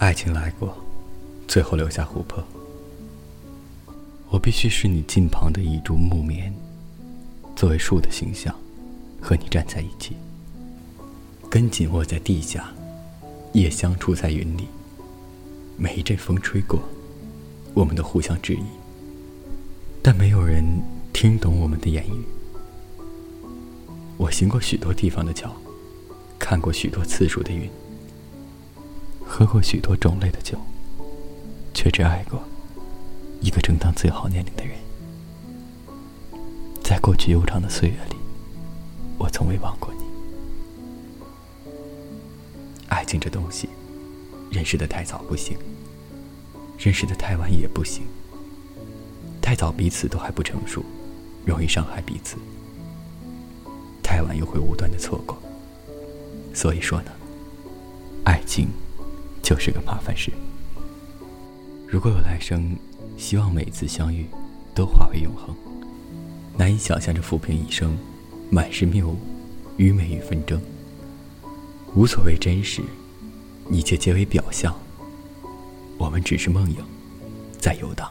爱情来过，最后留下琥珀。我必须是你近旁的一株木棉，作为树的形象，和你站在一起。根紧握在地下，叶相触在云里。每一阵风吹过，我们都互相质疑，但没有人听懂我们的言语。我行过许多地方的桥，看过许多次数的云，喝过许多种类的酒，却只爱过一个正当最好年龄的人。在过去悠长的岁月里，我从未忘过你。爱情这东西，认识的太早不行，认识的太晚也不行。太早彼此都还不成熟，容易伤害彼此。太晚又会无端的错过，所以说呢，爱情就是个麻烦事。如果有来生，希望每次相遇都化为永恒。难以想象这浮萍一生，满是谬误、愚昧与纷争。无所谓真实，一切皆为表象。我们只是梦影，在游荡。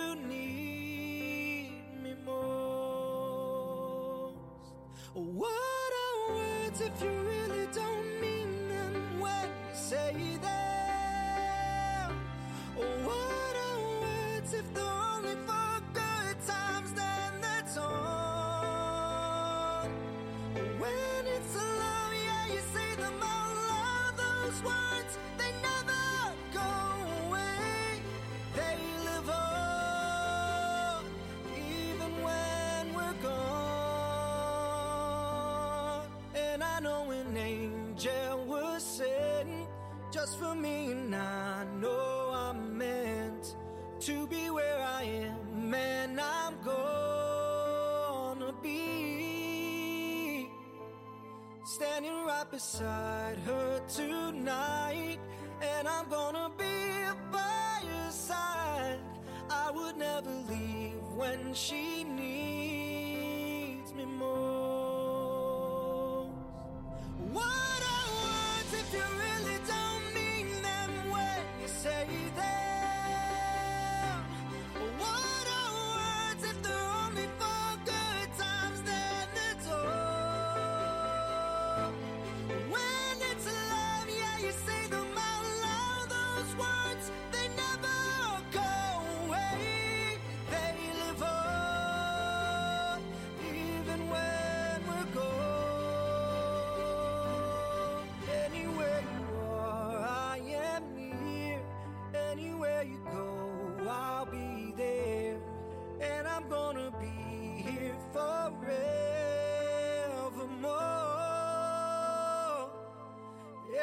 What are words if you really don't an angel was sent just for me, and I know I'm meant to be where I am, and I'm gonna be standing right beside her tonight, and I'm gonna be by her side. I would never leave when she needs